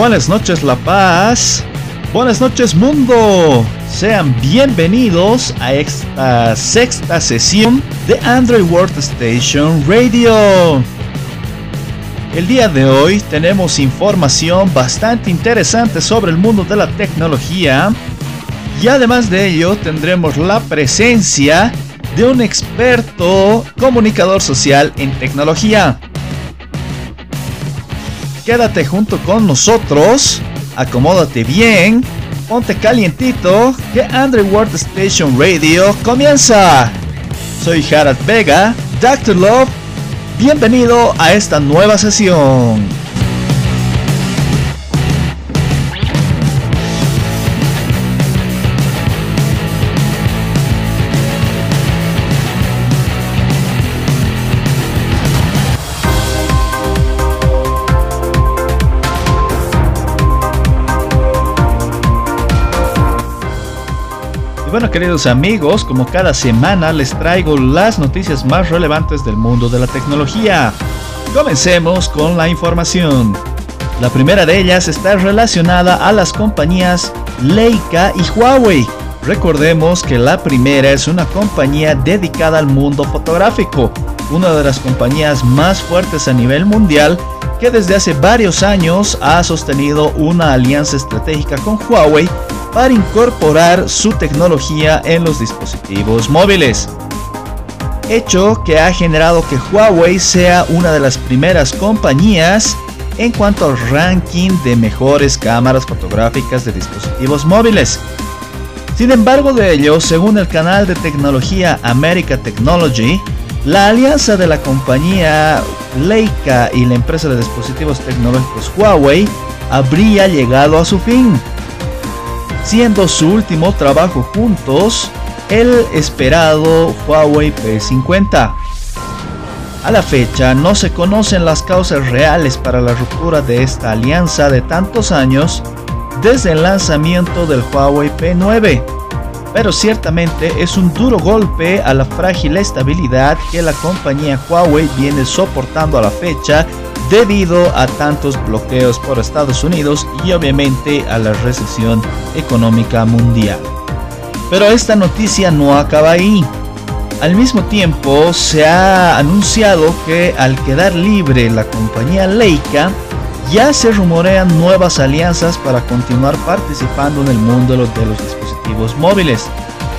Buenas noches La Paz. Buenas noches mundo. Sean bienvenidos a esta sexta sesión de Android Workstation Radio. El día de hoy tenemos información bastante interesante sobre el mundo de la tecnología y además de ello tendremos la presencia de un experto comunicador social en tecnología. Quédate junto con nosotros, acomódate bien, ponte calientito, que Android Workstation Radio comienza. Soy Harald Vega, Dr. Love, bienvenido a esta nueva sesión. Bueno queridos amigos, como cada semana les traigo las noticias más relevantes del mundo de la tecnología. Comencemos con la información. La primera de ellas está relacionada a las compañías Leica y Huawei. Recordemos que la primera es una compañía dedicada al mundo fotográfico, una de las compañías más fuertes a nivel mundial que desde hace varios años ha sostenido una alianza estratégica con Huawei para incorporar su tecnología en los dispositivos móviles. Hecho que ha generado que Huawei sea una de las primeras compañías en cuanto al ranking de mejores cámaras fotográficas de dispositivos móviles. Sin embargo de ello, según el canal de tecnología America Technology, la alianza de la compañía Leica y la empresa de dispositivos tecnológicos Huawei habría llegado a su fin siendo su último trabajo juntos el esperado Huawei P50. A la fecha no se conocen las causas reales para la ruptura de esta alianza de tantos años desde el lanzamiento del Huawei P9, pero ciertamente es un duro golpe a la frágil estabilidad que la compañía Huawei viene soportando a la fecha debido a tantos bloqueos por Estados Unidos y obviamente a la recesión económica mundial. Pero esta noticia no acaba ahí. Al mismo tiempo se ha anunciado que al quedar libre la compañía Leica, ya se rumorean nuevas alianzas para continuar participando en el mundo de los dispositivos móviles,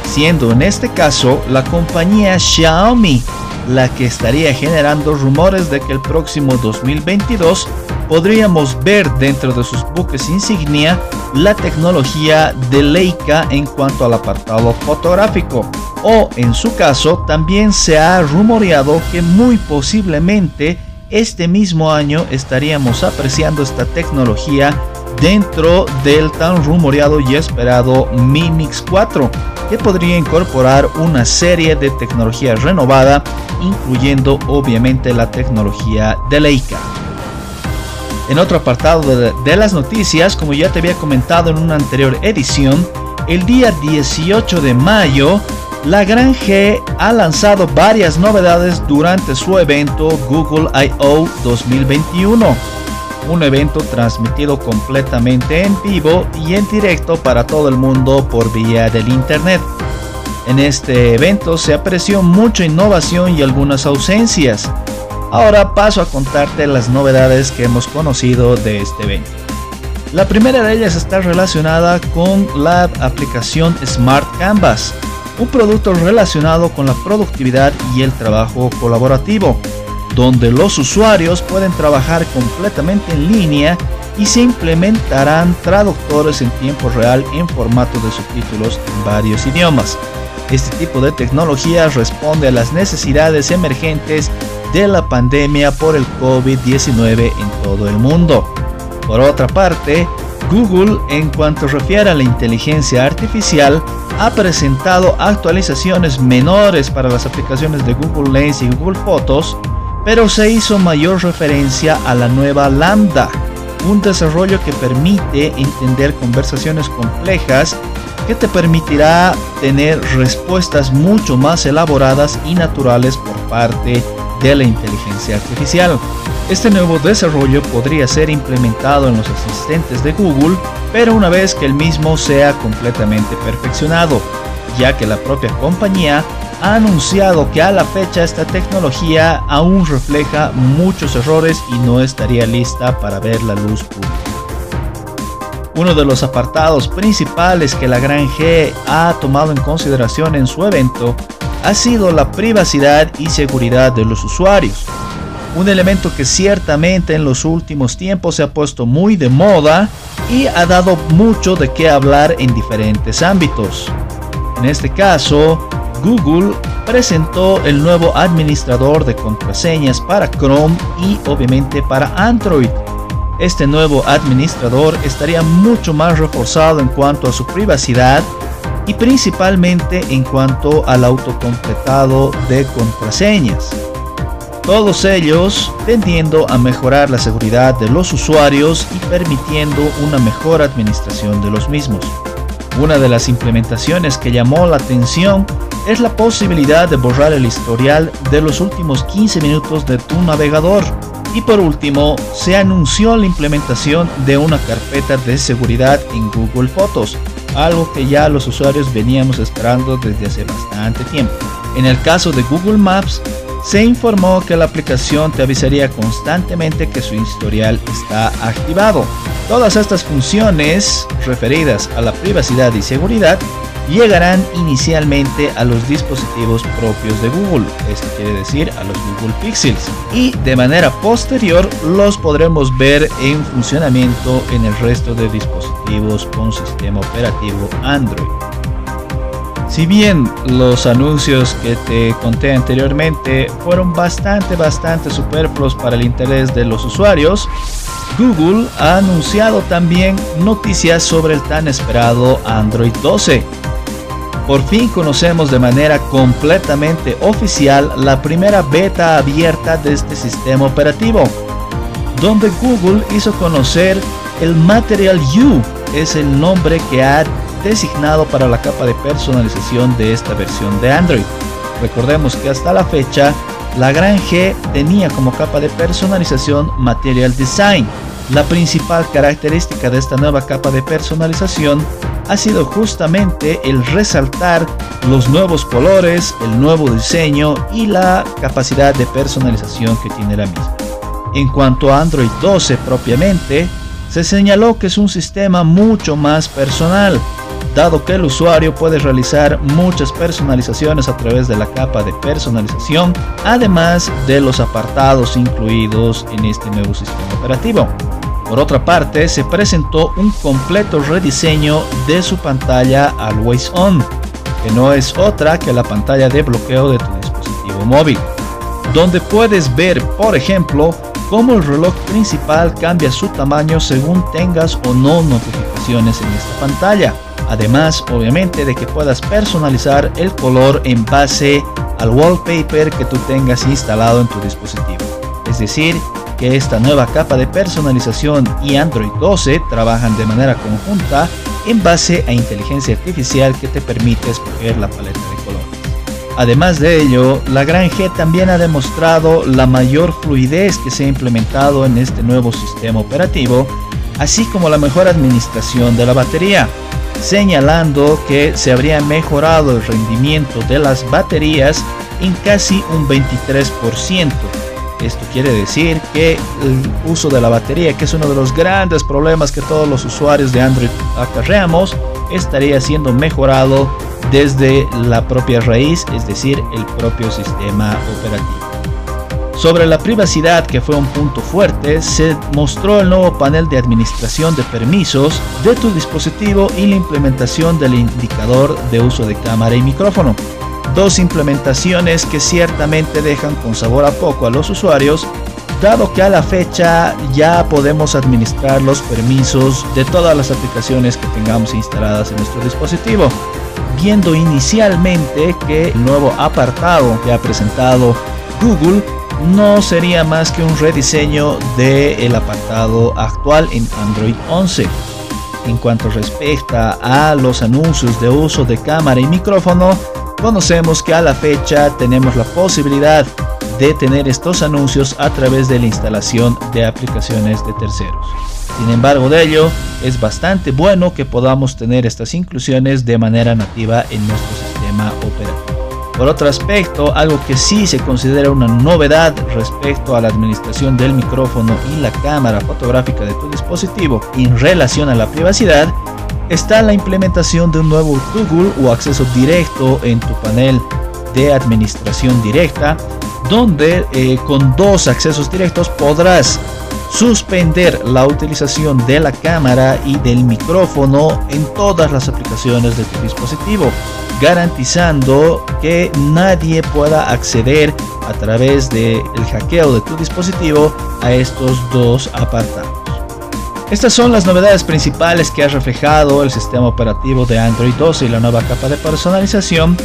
siendo en este caso la compañía Xiaomi la que estaría generando rumores de que el próximo 2022 podríamos ver dentro de sus buques insignia la tecnología de Leica en cuanto al apartado fotográfico. O en su caso también se ha rumoreado que muy posiblemente este mismo año estaríamos apreciando esta tecnología dentro del tan rumoreado y esperado Mimix 4, que podría incorporar una serie de tecnología renovada, incluyendo obviamente la tecnología de Leica. En otro apartado de, las noticias, como ya te había comentado en una anterior edición, el día 18 de mayo, la Gran G ha lanzado varias novedades durante su evento Google I.O. 2021 un evento transmitido completamente en vivo y en directo para todo el mundo por vía del internet. En este evento se apreció mucha innovación y algunas ausencias. Ahora paso a contarte las novedades que hemos conocido de este evento. La primera de ellas está relacionada con la aplicación Smart Canvas, un producto relacionado con la productividad y el trabajo colaborativo donde los usuarios pueden trabajar completamente en línea y se implementarán traductores en tiempo real en formato de subtítulos en varios idiomas. Este tipo de tecnología responde a las necesidades emergentes de la pandemia por el COVID-19 en todo el mundo. Por otra parte, Google, en cuanto refiere a la inteligencia artificial, ha presentado actualizaciones menores para las aplicaciones de Google Lens y Google Fotos, pero se hizo mayor referencia a la nueva Lambda, un desarrollo que permite entender conversaciones complejas que te permitirá tener respuestas mucho más elaboradas y naturales por parte de la inteligencia artificial. Este nuevo desarrollo podría ser implementado en los asistentes de Google, pero una vez que el mismo sea completamente perfeccionado, ya que la propia compañía ha anunciado que a la fecha esta tecnología aún refleja muchos errores y no estaría lista para ver la luz pública. Uno de los apartados principales que la Gran G ha tomado en consideración en su evento ha sido la privacidad y seguridad de los usuarios. Un elemento que ciertamente en los últimos tiempos se ha puesto muy de moda y ha dado mucho de qué hablar en diferentes ámbitos. En este caso, Google presentó el nuevo administrador de contraseñas para Chrome y obviamente para Android. Este nuevo administrador estaría mucho más reforzado en cuanto a su privacidad y principalmente en cuanto al autocompletado de contraseñas. Todos ellos tendiendo a mejorar la seguridad de los usuarios y permitiendo una mejor administración de los mismos. Una de las implementaciones que llamó la atención es la posibilidad de borrar el historial de los últimos 15 minutos de tu navegador. Y por último, se anunció la implementación de una carpeta de seguridad en Google Fotos, algo que ya los usuarios veníamos esperando desde hace bastante tiempo. En el caso de Google Maps, se informó que la aplicación te avisaría constantemente que su historial está activado. Todas estas funciones referidas a la privacidad y seguridad llegarán inicialmente a los dispositivos propios de Google, esto quiere decir a los Google Pixels, y de manera posterior los podremos ver en funcionamiento en el resto de dispositivos con sistema operativo Android. Si bien los anuncios que te conté anteriormente fueron bastante bastante superfluos para el interés de los usuarios, Google ha anunciado también noticias sobre el tan esperado Android 12 por fin conocemos de manera completamente oficial la primera beta abierta de este sistema operativo, donde Google hizo conocer el Material U, es el nombre que ha designado para la capa de personalización de esta versión de Android. Recordemos que hasta la fecha, la Gran G tenía como capa de personalización Material Design. La principal característica de esta nueva capa de personalización ha sido justamente el resaltar los nuevos colores, el nuevo diseño y la capacidad de personalización que tiene la misma. En cuanto a Android 12 propiamente, se señaló que es un sistema mucho más personal, dado que el usuario puede realizar muchas personalizaciones a través de la capa de personalización, además de los apartados incluidos en este nuevo sistema operativo. Por otra parte, se presentó un completo rediseño de su pantalla Always On, que no es otra que la pantalla de bloqueo de tu dispositivo móvil, donde puedes ver, por ejemplo, cómo el reloj principal cambia su tamaño según tengas o no notificaciones en esta pantalla. Además, obviamente, de que puedas personalizar el color en base al wallpaper que tú tengas instalado en tu dispositivo. Es decir, que esta nueva capa de personalización y Android 12 trabajan de manera conjunta en base a inteligencia artificial que te permite escoger la paleta de colores. Además de ello, la Gran G también ha demostrado la mayor fluidez que se ha implementado en este nuevo sistema operativo, así como la mejor administración de la batería, señalando que se habría mejorado el rendimiento de las baterías en casi un 23%, esto quiere decir que el uso de la batería, que es uno de los grandes problemas que todos los usuarios de Android acarreamos, estaría siendo mejorado desde la propia raíz, es decir, el propio sistema operativo. Sobre la privacidad, que fue un punto fuerte, se mostró el nuevo panel de administración de permisos de tu dispositivo y la implementación del indicador de uso de cámara y micrófono dos implementaciones que ciertamente dejan con sabor a poco a los usuarios, dado que a la fecha ya podemos administrar los permisos de todas las aplicaciones que tengamos instaladas en nuestro dispositivo, viendo inicialmente que el nuevo apartado que ha presentado Google no sería más que un rediseño del apartado actual en Android 11. En cuanto respecta a los anuncios de uso de cámara y micrófono, conocemos que a la fecha tenemos la posibilidad de tener estos anuncios a través de la instalación de aplicaciones de terceros. Sin embargo de ello, es bastante bueno que podamos tener estas inclusiones de manera nativa en nuestro sistema operativo. Por otro aspecto, algo que sí se considera una novedad respecto a la administración del micrófono y la cámara fotográfica de tu dispositivo en relación a la privacidad, está la implementación de un nuevo Google o acceso directo en tu panel de administración directa, donde eh, con dos accesos directos podrás suspender la utilización de la cámara y del micrófono en todas las aplicaciones de tu dispositivo, garantizando que nadie pueda acceder a través del hackeo de tu dispositivo a estos dos apartados. Estas son las novedades principales que ha reflejado el sistema operativo de Android 12 y la nueva capa de personalización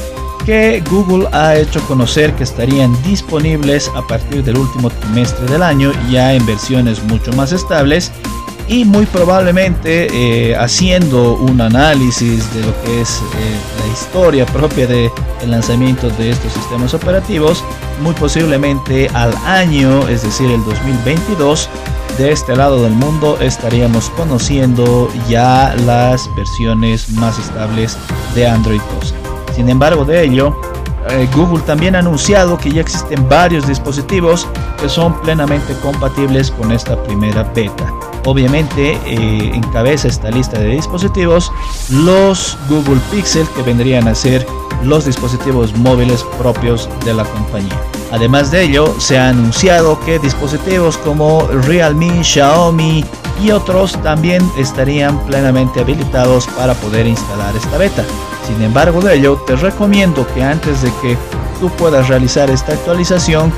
que Google ha hecho conocer que estarían disponibles a partir del último trimestre del año ya en versiones mucho más estables y muy probablemente eh, haciendo un análisis de lo que es eh, la historia propia del lanzamiento de estos sistemas operativos, muy posiblemente al año, es decir, el 2022, de este lado del mundo estaríamos conociendo ya las versiones más estables de Android 12. Sin embargo de ello, eh, Google también ha anunciado que ya existen varios dispositivos que son plenamente compatibles con esta primera beta. Obviamente eh, encabeza esta lista de dispositivos los Google Pixel que vendrían a ser los dispositivos móviles propios de la compañía. Además de ello, se ha anunciado que dispositivos como Realme, Xiaomi y otros también estarían plenamente habilitados para poder instalar esta beta. Sin embargo de ello, te recomiendo que antes de que tú puedas realizar esta actualización,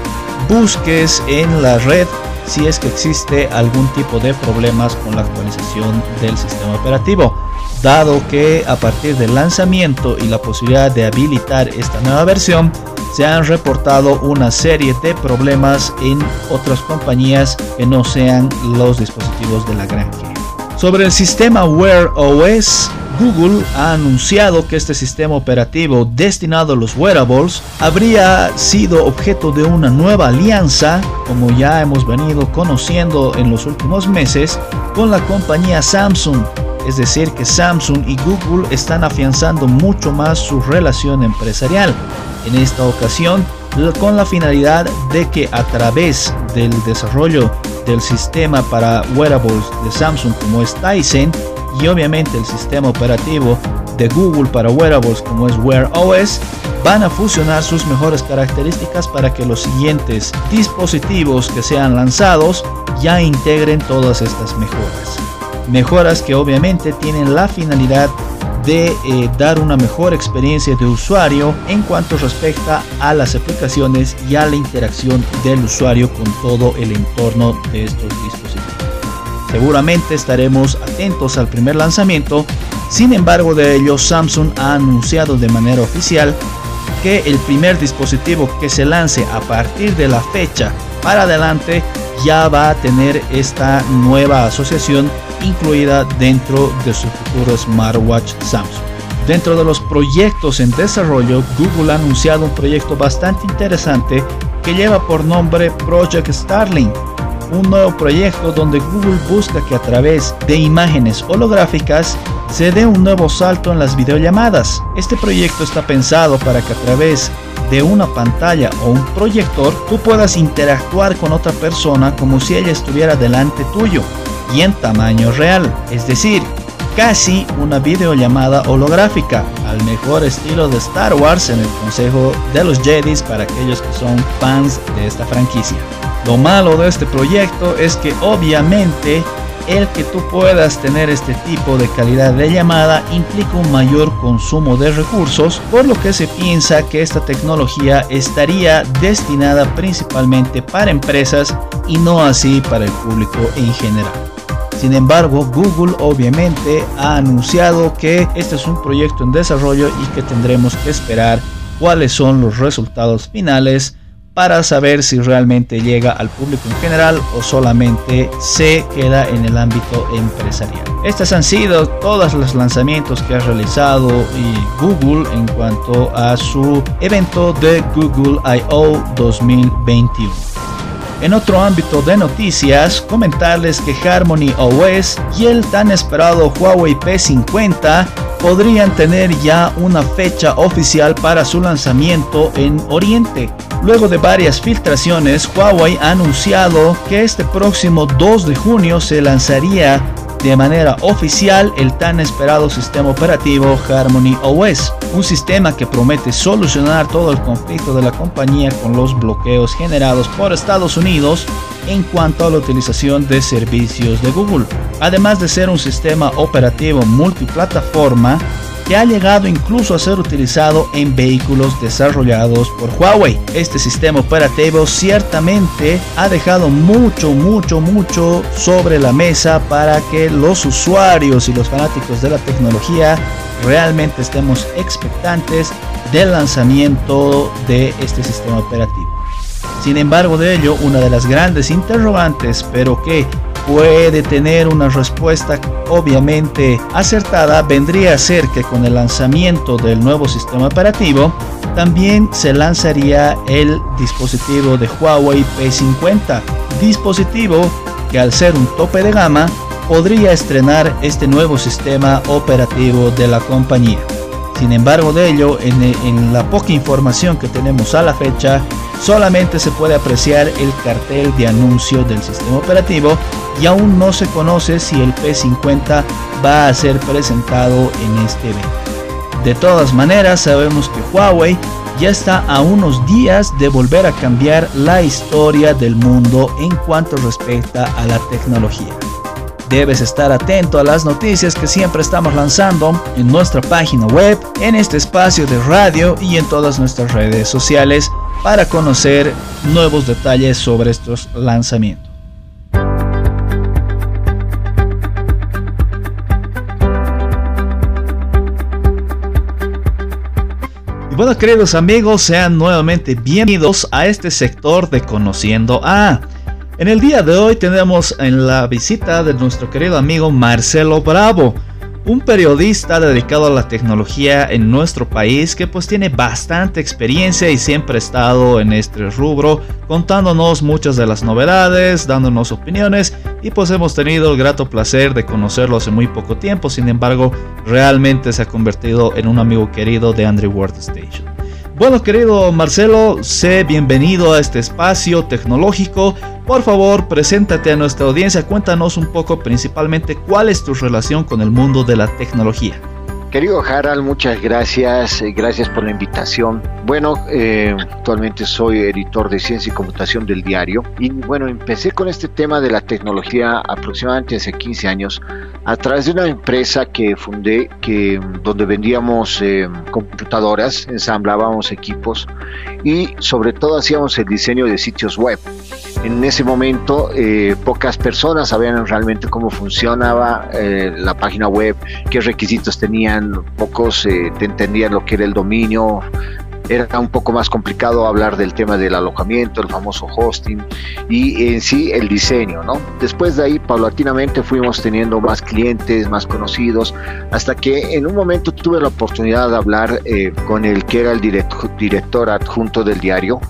busques en la red si es que existe algún tipo de problemas con la actualización del sistema operativo, dado que a partir del lanzamiento y la posibilidad de habilitar esta nueva versión, se han reportado una serie de problemas en otras compañías que no sean los dispositivos de la gran Sobre el sistema Wear OS, Google ha anunciado que este sistema operativo destinado a los wearables habría sido objeto de una nueva alianza, como ya hemos venido conociendo en los últimos meses, con la compañía Samsung. Es decir, que Samsung y Google están afianzando mucho más su relación empresarial. En esta ocasión, con la finalidad de que a través del desarrollo del sistema para wearables de Samsung como es Tyson, y obviamente el sistema operativo de Google para wearables como es Wear OS van a fusionar sus mejores características para que los siguientes dispositivos que sean lanzados ya integren todas estas mejoras. Mejoras que obviamente tienen la finalidad de eh, dar una mejor experiencia de usuario en cuanto respecta a las aplicaciones y a la interacción del usuario con todo el entorno de estos dispositivos. Seguramente estaremos atentos al primer lanzamiento, sin embargo de ello Samsung ha anunciado de manera oficial que el primer dispositivo que se lance a partir de la fecha para adelante ya va a tener esta nueva asociación incluida dentro de su futuro smartwatch Samsung. Dentro de los proyectos en desarrollo, Google ha anunciado un proyecto bastante interesante que lleva por nombre Project Starling un nuevo proyecto donde Google busca que a través de imágenes holográficas se dé un nuevo salto en las videollamadas. Este proyecto está pensado para que a través de una pantalla o un proyector tú puedas interactuar con otra persona como si ella estuviera delante tuyo y en tamaño real, es decir, casi una videollamada holográfica, al mejor estilo de Star Wars en el Consejo de los Jedi para aquellos que son fans de esta franquicia. Lo malo de este proyecto es que obviamente el que tú puedas tener este tipo de calidad de llamada implica un mayor consumo de recursos, por lo que se piensa que esta tecnología estaría destinada principalmente para empresas y no así para el público en general. Sin embargo, Google obviamente ha anunciado que este es un proyecto en desarrollo y que tendremos que esperar cuáles son los resultados finales para saber si realmente llega al público en general o solamente se queda en el ámbito empresarial. Estos han sido todos los lanzamientos que ha realizado Google en cuanto a su evento de Google I.O. 2021. En otro ámbito de noticias, comentarles que Harmony OS y el tan esperado Huawei P50 podrían tener ya una fecha oficial para su lanzamiento en Oriente. Luego de varias filtraciones, Huawei ha anunciado que este próximo 2 de junio se lanzaría de manera oficial el tan esperado sistema operativo Harmony OS, un sistema que promete solucionar todo el conflicto de la compañía con los bloqueos generados por Estados Unidos en cuanto a la utilización de servicios de Google, además de ser un sistema operativo multiplataforma que ha llegado incluso a ser utilizado en vehículos desarrollados por Huawei. Este sistema operativo ciertamente ha dejado mucho, mucho, mucho sobre la mesa para que los usuarios y los fanáticos de la tecnología realmente estemos expectantes del lanzamiento de este sistema operativo. Sin embargo de ello, una de las grandes interrogantes, pero que puede tener una respuesta obviamente acertada vendría a ser que con el lanzamiento del nuevo sistema operativo también se lanzaría el dispositivo de Huawei P50, dispositivo que al ser un tope de gama podría estrenar este nuevo sistema operativo de la compañía. Sin embargo de ello, en, la poca información que tenemos a la fecha, solamente se puede apreciar el cartel de anuncio del sistema operativo y aún no se conoce si el P50 va a ser presentado en este evento. De todas maneras, sabemos que Huawei ya está a unos días de volver a cambiar la historia del mundo en cuanto respecta a la tecnología. Debes estar atento a las noticias que siempre estamos lanzando en nuestra página web, en este espacio de radio y en todas nuestras redes sociales para conocer nuevos detalles sobre estos lanzamientos. Y bueno, queridos amigos, sean nuevamente bienvenidos a este sector de Conociendo a. En el día de hoy tenemos en la visita de nuestro querido amigo Marcelo Bravo un periodista dedicado a la tecnología en nuestro país que pues tiene bastante experiencia y siempre ha estado en este rubro contándonos muchas de las novedades, dándonos opiniones y pues hemos tenido el grato placer de conocerlo hace muy poco tiempo, sin embargo realmente se ha convertido en un amigo querido de Andrew World Station. Bueno, querido Marcelo, sé bienvenido a este espacio tecnológico. Por favor, preséntate a nuestra audiencia, cuéntanos un poco principalmente cuál es tu relación con el mundo de la tecnología. Querido Harald, muchas gracias, eh, gracias por la invitación. Bueno, eh, actualmente soy editor de ciencia y computación del diario y bueno, empecé con este tema de la tecnología aproximadamente hace 15 años a través de una empresa que fundé que, donde vendíamos eh, computadoras, ensamblábamos equipos y sobre todo hacíamos el diseño de sitios web. En ese momento eh, pocas personas sabían realmente cómo funcionaba eh, la página web, qué requisitos tenían, pocos entendían lo que era el dominio, era un poco más complicado hablar del tema del alojamiento, el famoso hosting y en sí el diseño, ¿no? Después de ahí, paulatinamente fuimos teniendo más clientes, más conocidos, hasta que en un momento tuve la oportunidad de hablar eh, con el que era el director adjunto del diario,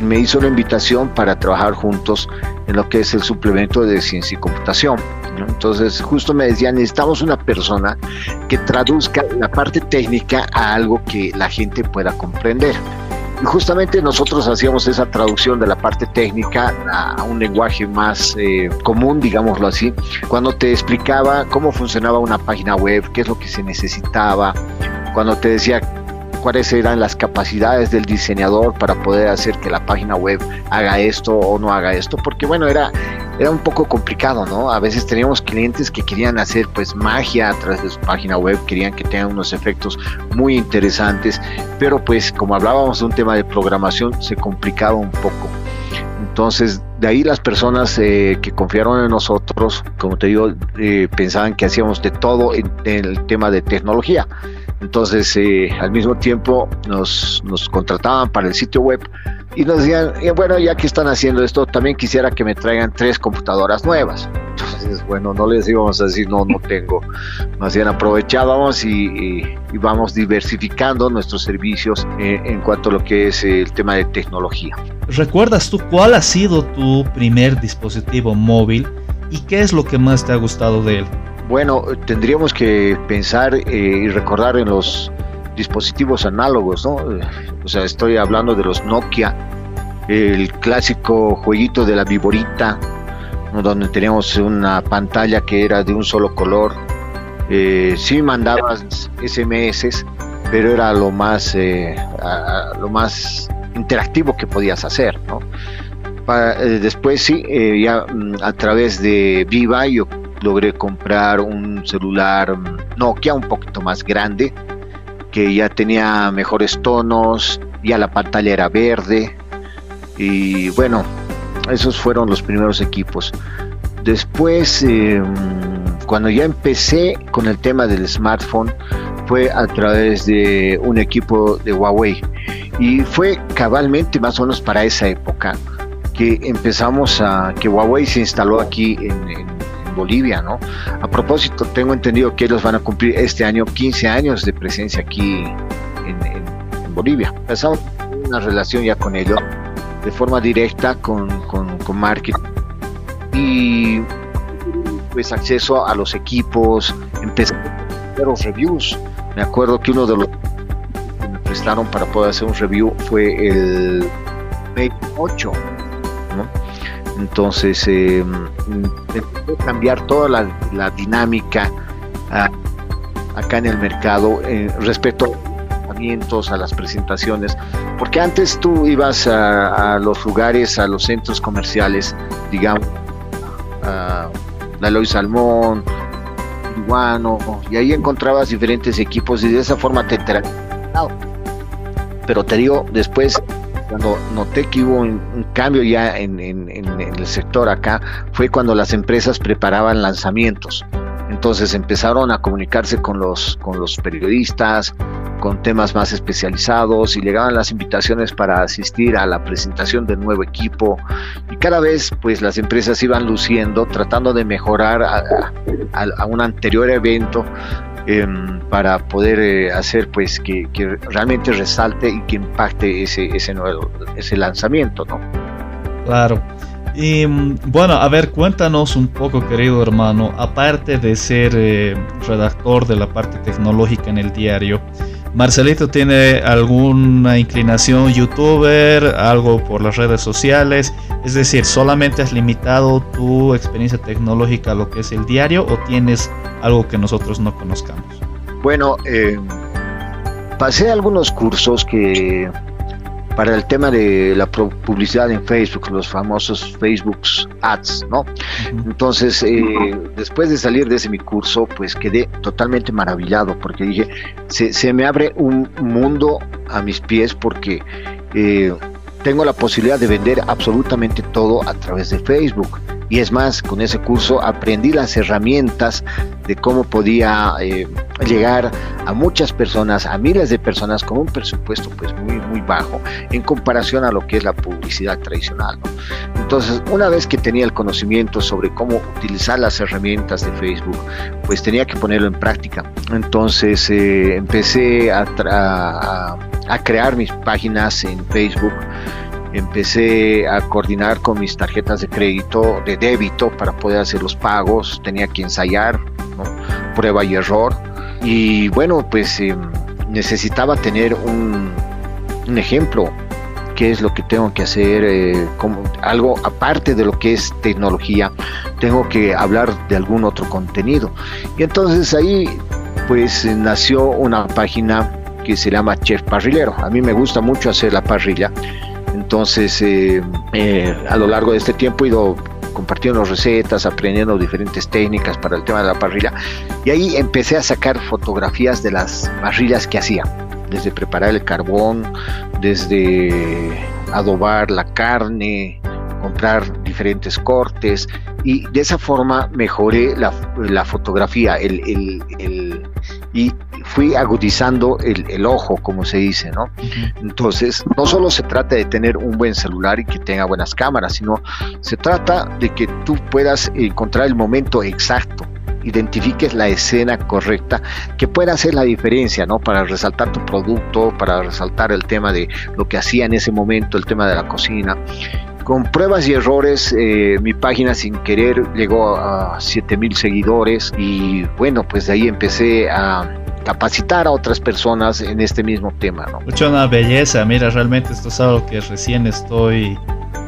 me hizo la invitación para trabajar juntos en lo que es el suplemento de ciencia y computación. Entonces, justo me decían, necesitamos una persona que traduzca la parte técnica a algo que la gente pueda comprender. Y justamente nosotros hacíamos esa traducción de la parte técnica a, un lenguaje más eh, común, digámoslo así, cuando te explicaba cómo funcionaba una página web, qué es lo que se necesitaba, cuando te decía cuáles eran las capacidades del diseñador para poder hacer que la página web haga esto o no haga esto, porque bueno, era, era un poco complicado, ¿no? A veces teníamos clientes que querían hacer pues magia a través de su página web, querían que tengan unos efectos muy interesantes, pero pues como hablábamos de un tema de programación, se complicaba un poco. Entonces, de ahí las personas eh, que confiaron en nosotros, como te digo, eh, pensaban que hacíamos de todo en el tema de tecnología. Entonces, eh, al mismo tiempo nos, contrataban para el sitio web, y nos decían, bueno, ya que están haciendo esto, también quisiera que me traigan tres computadoras nuevas. Entonces, bueno, no les íbamos a decir, no, no tengo. Más bien aprovechábamos y, y, vamos diversificando nuestros servicios eh, en cuanto a lo que es el tema de tecnología. ¿Recuerdas tú cuál ha sido tu primer dispositivo móvil y qué es lo que más te ha gustado de él? Bueno, tendríamos que pensar eh, y recordar en los dispositivos análogos, ¿no? O sea, estoy hablando de los Nokia, el clásico jueguito de la viborita, donde teníamos una pantalla que era de un solo color. Eh, sí mandabas SMS, pero era lo más, eh, lo más interactivo que podías hacer, ¿no? Eh, después sí, ya mm, a través de Viva logré comprar un celular Nokia un poquito más grande, que ya tenía mejores tonos, ya la pantalla era verde y bueno, esos fueron los primeros equipos. Después, em, cuando ya empecé con el tema del smartphone, fue a través de un equipo de Huawei y fue cabalmente más o menos para esa época que empezamos a que Huawei se instaló aquí en Bolivia, ¿no? A propósito, tengo entendido que ellos van a cumplir este año 15 años de presencia aquí en, Bolivia. Empezamos una relación ya con ellos de forma directa con, con, marketing y pues acceso a los equipos, empecé a los reviews. Me acuerdo que uno de los que me prestaron para poder hacer un review fue el Mate 8, ¿no? Entonces, eh, cambiar toda la, dinámica ah, acá en el mercado eh, respecto a las presentaciones, porque antes tú ibas a, los lugares, a los centros comerciales, digamos, a la Lois Salmón, Iguano, y ahí encontrabas diferentes equipos y de esa forma te enteras. Pero te digo, después cuando noté que hubo un, cambio ya en, el sector acá, fue cuando las empresas preparaban lanzamientos. Entonces empezaron a comunicarse con los, con los periodistas, con temas más especializados y llegaban las invitaciones para asistir a la presentación del nuevo equipo y cada vez pues las empresas iban luciendo tratando de mejorar a un anterior evento Em, para poder eh, hacer pues que, realmente resalte y que impacte ese, ese, nuevo, ese lanzamiento, ¿no? Claro. Y mm, bueno, a ver, cuéntanos un poco, querido hermano, aparte de ser eh, redactor de la parte tecnológica en el diario, Marcelito tiene alguna inclinación youtuber, algo por las redes sociales, es decir, solamente has limitado tu experiencia tecnológica a lo que es el diario o tienes algo que nosotros no conozcamos. Bueno, eh, pasé algunos cursos que para el tema de la publicidad en Facebook, los famosos Facebook Ads, ¿no? Entonces, eh, después de salir de ese mi curso, pues quedé totalmente maravillado porque dije, se, me abre un mundo a mis pies porque eh, tengo la posibilidad de vender absolutamente todo a través de Facebook. Y es más, con ese curso aprendí las herramientas de cómo podía eh, llegar a muchas personas, a miles de personas con un presupuesto pues muy muy bajo en comparación a lo que es la publicidad tradicional. Entonces, una vez que tenía el conocimiento sobre cómo utilizar las herramientas de Facebook, pues tenía que ponerlo en práctica. Entonces eh, empecé a, a crear mis páginas en Facebook empecé a coordinar con mis tarjetas de crédito, de débito, para poder hacer los pagos, tenía que ensayar, prueba y error. Y bueno, pues em, necesitaba tener un, ejemplo, qué es lo que tengo que hacer, eh, como algo aparte de lo que es tecnología, tengo que hablar de algún otro contenido. Y entonces ahí pues nació una página que se llama Chef Parrillero. A mí me gusta mucho hacer la parrilla entonces, eh, eh, a lo largo de este tiempo he ido compartiendo recetas, aprendiendo diferentes técnicas para el tema de la parrilla. Y ahí empecé a sacar fotografías de las parrillas que hacía, desde preparar el carbón, desde adobar la carne, comprar diferentes cortes y de esa forma mejoré la, fotografía el, y fui agudizando el, ojo, como se dice, ¿no? Entonces, no solo se trata de tener un buen celular y que tenga buenas cámaras, sino se trata de que tú puedas encontrar el momento exacto identifiques la escena correcta que pueda hacer la diferencia, ¿no? Para resaltar tu producto, para resaltar el tema de lo que hacía en ese momento, el tema de la cocina. Con pruebas y errores, eh, mi página sin querer llegó a 7000 seguidores y bueno, pues de ahí empecé a capacitar a otras personas en este mismo tema. ¿no? Mucho una belleza, mira, realmente esto es algo que recién estoy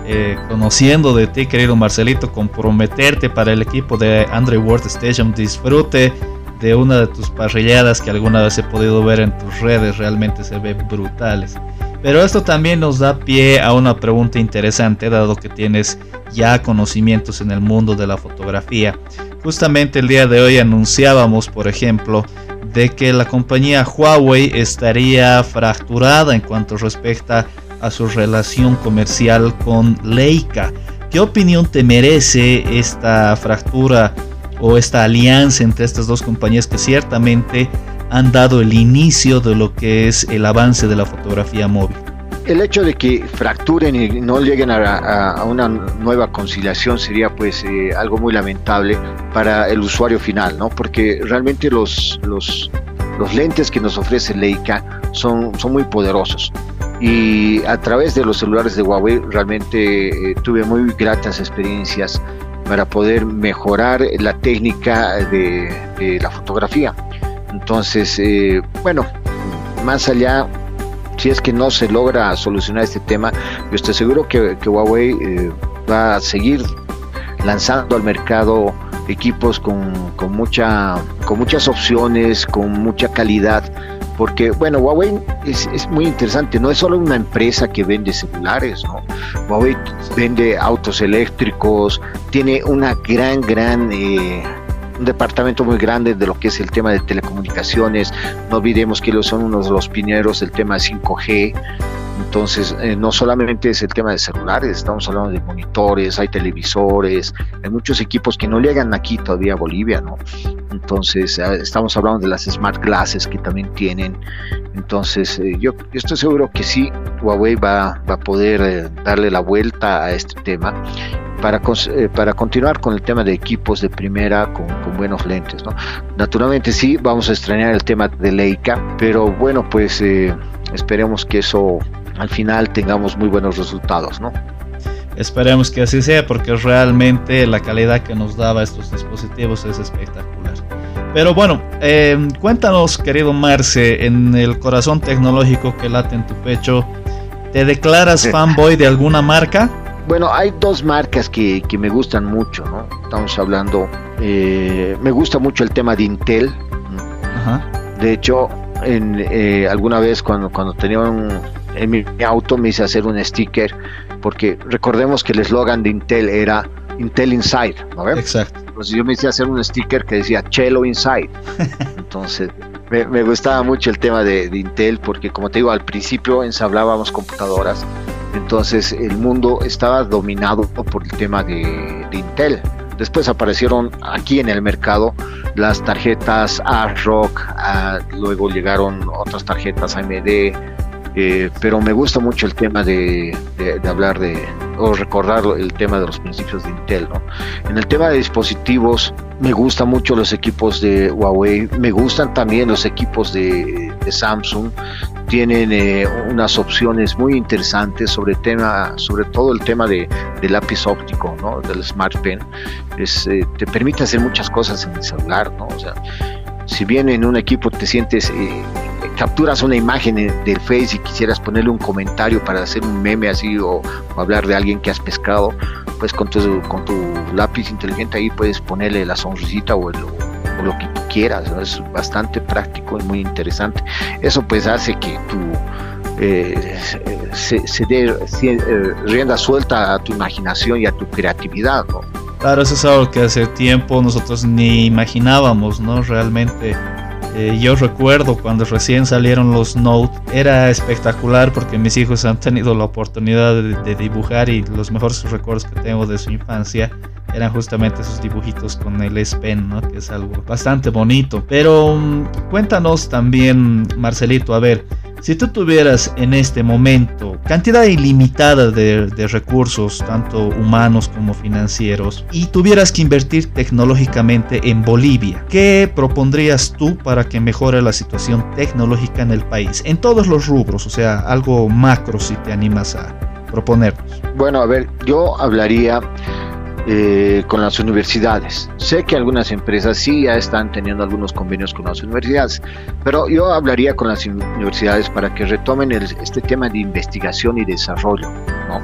eh, conociendo de ti, querido Marcelito, comprometerte para el equipo de Andre World Station. Disfrute de una de tus parrilladas que alguna vez he podido ver en tus redes, realmente se ven brutales. Pero esto también nos da pie a una pregunta interesante, dado que tienes ya conocimientos en el mundo de la fotografía. Justamente el día de hoy anunciábamos, por ejemplo, de que la compañía Huawei estaría fracturada en cuanto respecta a su relación comercial con Leica. ¿Qué opinión te merece esta fractura o esta alianza entre estas dos compañías que ciertamente han dado el inicio de lo que es el avance de la fotografía móvil? El hecho de que fracturen y no lleguen a, una nueva conciliación sería pues eh, algo muy lamentable para el usuario final, ¿no? Porque realmente los, los, los lentes que nos ofrece Leica son, son muy poderosos y a través de los celulares de Huawei realmente eh, tuve muy gratas experiencias para poder mejorar la técnica de, la fotografía. Entonces, eh, bueno, más allá, si es que no se logra solucionar este tema, yo estoy seguro que, Huawei eh, va a seguir lanzando al mercado equipos con, con, mucha, con muchas opciones, con mucha calidad porque bueno, Huawei es, muy interesante, no es solo una empresa que vende celulares, ¿no? Huawei vende autos eléctricos, tiene una gran, gran... Eh, un departamento muy grande de lo que es el tema de telecomunicaciones. No olvidemos que ellos son uno de los pioneros del tema de 5G. Entonces, eh, no solamente es el tema de celulares, estamos hablando de monitores, hay televisores, hay muchos equipos que no llegan aquí todavía a Bolivia, ¿no? Entonces, eh, estamos hablando de las smart glasses que también tienen. Entonces, eh, yo, estoy seguro que sí, Huawei va, va a poder darle la vuelta a este tema para, para continuar con el tema de equipos de primera con, con, buenos lentes. ¿no? Naturalmente sí, vamos a extrañar el tema de Leica, pero bueno, pues esperemos que eso al final tengamos muy buenos resultados, ¿no? Esperemos que así sea porque realmente la calidad que nos daba estos dispositivos es espectacular. Pero bueno, em, cuéntanos querido Marce, en el corazón tecnológico que late en tu pecho, ¿te declaras fanboy de alguna marca? Bueno, hay dos marcas que, que me gustan mucho, ¿no? Estamos hablando, eh, me gusta mucho el tema de Intel. Ajá. De hecho, en, eh, alguna vez cuando, cuando tenía un, en mi auto me hice hacer un sticker, porque recordemos que el eslogan de Intel era Intel Inside, ¿no Exacto. Entonces yo me hice hacer un sticker que decía Chelo Inside. Entonces me, gustaba mucho el tema de, Intel, porque como te digo, al principio ensablábamos computadoras, entonces el mundo estaba dominado por el tema de, de Intel. Después aparecieron aquí en el mercado las tarjetas AROC, ah, luego llegaron otras tarjetas AMD, eh, pero me gusta mucho el tema de, hablar de, o recordar el tema de los principios de Intel. ¿no? En el tema de dispositivos, me gustan mucho los equipos de Huawei, me gustan también los equipos de, Samsung, tienen eh, unas opciones muy interesantes sobre tema, sobre todo el tema de, lápiz óptico, ¿no? del Smart Pen, es, eh, te permite hacer muchas cosas en el celular, ¿no? O sea, si bien en un equipo te sientes capturas una imagen del Face y quisieras ponerle un comentario para hacer un meme así o, hablar de alguien que has pescado, pues con tu, con tu lápiz inteligente ahí puedes ponerle la sonrisita o, lo que quieras. Es bastante práctico y muy interesante. Eso pues hace que tu eh, se, se dé eh, rienda suelta a tu imaginación y a tu creatividad, Claro, eso es algo que hace tiempo nosotros ni imaginábamos, ¿no? Realmente Eh, yo recuerdo cuando recién salieron los Note, era espectacular porque mis hijos han tenido la oportunidad de, dibujar y los mejores recuerdos que tengo de su infancia eran justamente esos dibujitos con el S Pen, ¿no? que es algo bastante bonito. Pero mm, cuéntanos también, Marcelito, a ver, si tú tuvieras en este momento cantidad ilimitada de, recursos, tanto humanos como financieros, y tuvieras que invertir tecnológicamente en Bolivia, ¿qué propondrías tú para que mejore la situación tecnológica en el país? En todos los rubros, o sea, algo macro si te animas a proponernos. Bueno, a ver, yo hablaría eh, con las universidades. Sé que algunas empresas sí ya están teniendo algunos convenios con las universidades, pero yo hablaría con las universidades para que retomen este tema de investigación y desarrollo. ¿no?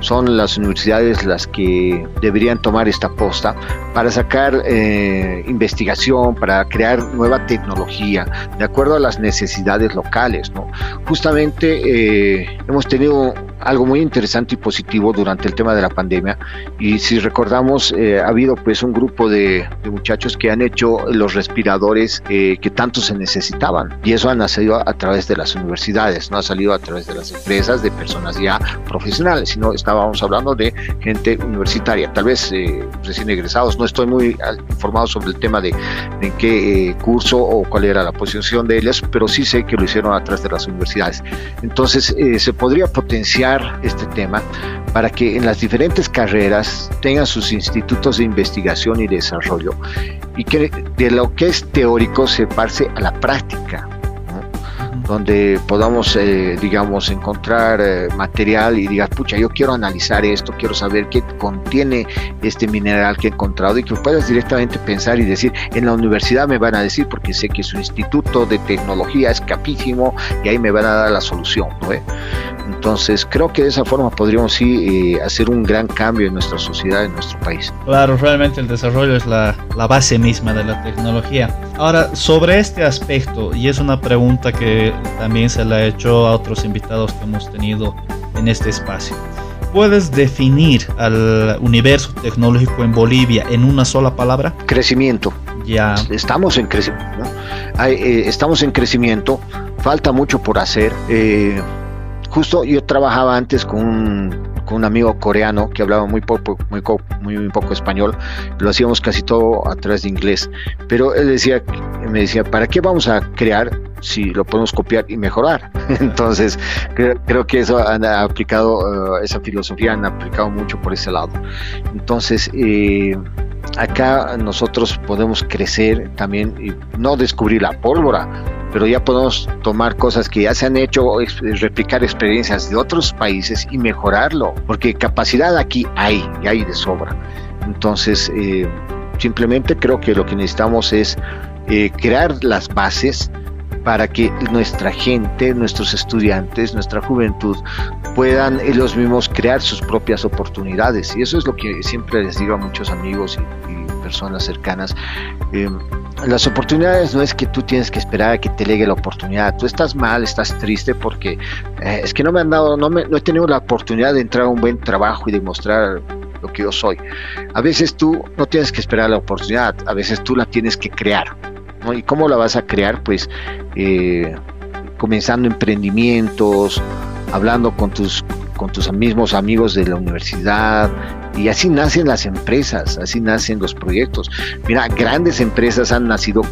Son las universidades las que deberían tomar esta posta para sacar eh, investigación, para crear nueva tecnología, de acuerdo a las necesidades locales. ¿no? Justamente eh, hemos tenido algo muy interesante y positivo durante el tema de la pandemia. Y si recordamos eh, ha habido pues un grupo de, muchachos que han hecho los respiradores eh, que tanto se necesitaban. Y eso ha nacido a, través de las universidades, no ha salido a través de las empresas, de personas ya profesionales, sino estábamos hablando de gente universitaria, tal vez eh, recién egresados, no estoy muy informado sobre el tema de, en qué curso o cuál era la posición de ellos, pero sí sé que lo hicieron a través de las universidades. Entonces se podría potenciar este tema para que en las diferentes carreras tengan sus institutos de investigación y desarrollo y que de lo que es teórico se pase a la práctica donde podamos, eh, digamos, encontrar eh, material y digas, pucha, yo quiero analizar esto, quiero saber qué contiene este mineral que he encontrado y que puedas directamente pensar y decir, en la universidad me van a decir, porque sé que su instituto de tecnología es capísimo y ahí me van a dar la solución, ¿no? Entonces, creo que de esa forma podríamos sí eh, hacer un gran cambio en nuestra sociedad, en nuestro país. Claro, realmente el desarrollo es la, la base misma de la tecnología. Ahora, sobre este aspecto, y es una pregunta que también se la he hecho a otros invitados que hemos tenido en este espacio. ¿Puedes definir al universo tecnológico en Bolivia en una sola palabra? Crecimiento. Ya. Estamos en crecimiento. Eh, estamos en crecimiento. Falta mucho por hacer. Eh, justo yo trabajaba antes con un, amigo coreano que hablaba muy poco, muy, muy, poco español. Lo hacíamos casi todo a través de inglés. Pero él decía, me decía, ¿para qué vamos a crear si lo podemos copiar y mejorar. Entonces, creo, que eso han aplicado, eh, esa filosofía han aplicado mucho por ese lado. Entonces, eh, acá nosotros podemos crecer también y no descubrir la pólvora, pero ya podemos tomar cosas que ya se han hecho, replicar experiencias de otros países y mejorarlo, porque capacidad aquí hay, y hay de sobra. Entonces, eh, simplemente creo que lo que necesitamos es crear las bases para que nuestra gente, nuestros estudiantes, nuestra juventud puedan ellos mismos crear sus propias oportunidades. Y eso es lo que siempre les digo a muchos amigos y, personas cercanas. Em, las oportunidades no es que tú tienes que esperar a que te llegue la oportunidad. Tú estás mal, estás triste porque eh, es que no me han dado, no, me, no he tenido la oportunidad de entrar a un buen trabajo y demostrar lo que yo soy. A veces tú no tienes que esperar la oportunidad, a veces tú la tienes que crear. ¿Y cómo la vas a crear? Pues eh, comenzando emprendimientos, hablando con tus, con tus mismos amigos de la universidad, y así nacen las empresas, así nacen los proyectos. Mira, grandes empresas han nacido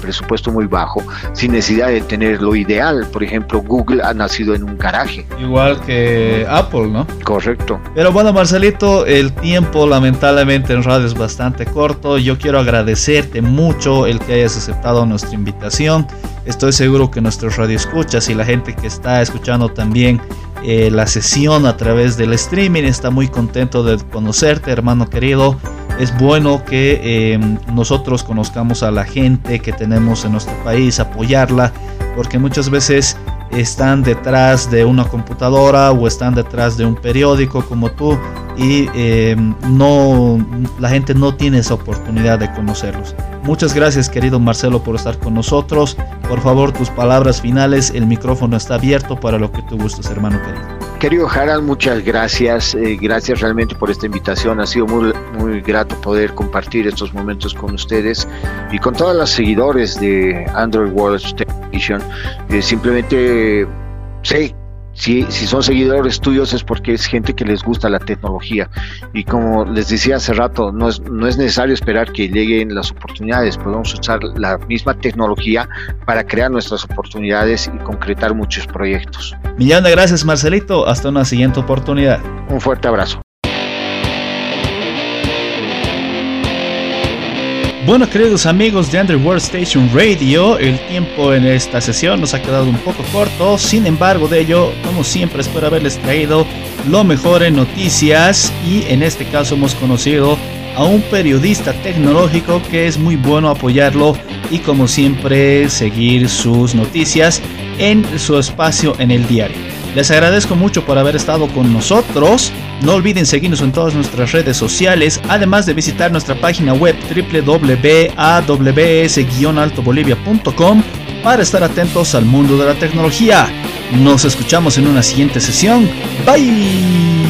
presupuesto muy bajo, sin necesidad de tener lo ideal. Por ejemplo, Google ha nacido en un garaje. Igual que Apple, ¿no? Correcto. Pero bueno, Marcelito, el tiempo lamentablemente en radio es bastante corto. Yo quiero agradecerte mucho el que hayas aceptado nuestra invitación. Estoy seguro que nuestros radioescuchas y la gente que está escuchando también eh, la sesión a través del streaming está muy contento de conocerte, hermano querido es bueno que em, nosotros conozcamos a la gente que tenemos en nuestro país, apoyarla, porque muchas veces están detrás de una computadora o están detrás de un periódico como tú y em, no la gente no tiene esa oportunidad de conocerlos. Muchas gracias querido Marcelo por estar con nosotros. Por favor tus palabras finales, el micrófono está abierto para lo que tú gustes hermano querido. querido Harald, muchas gracias. Eh, gracias realmente por esta invitación. Ha sido muy, muy grato poder compartir estos momentos con ustedes y con todos los seguidores de Android World Station. Eh, simplemente sé si, si son seguidores tuyos es porque es gente que les gusta la tecnología. Y como les decía hace rato, no es, no es necesario esperar que lleguen las oportunidades, podemos usar la misma tecnología para crear nuestras oportunidades y concretar muchos proyectos. Millón de gracias Marcelito, hasta una siguiente oportunidad. Un fuerte abrazo. Bueno, queridos amigos de Underworld Station Radio, el tiempo en esta sesión nos ha quedado un poco corto, sin embargo de ello, como siempre, espero haberles traído lo mejor en noticias y en este caso hemos conocido a un periodista tecnológico que es muy bueno apoyarlo y como siempre seguir sus noticias en su espacio en el diario. Les agradezco mucho por haber estado con nosotros. No olviden seguirnos en todas nuestras redes sociales, además de visitar nuestra página web www.aws-altobolivia.com para estar atentos al mundo de la tecnología. Nos escuchamos en una siguiente sesión. Bye.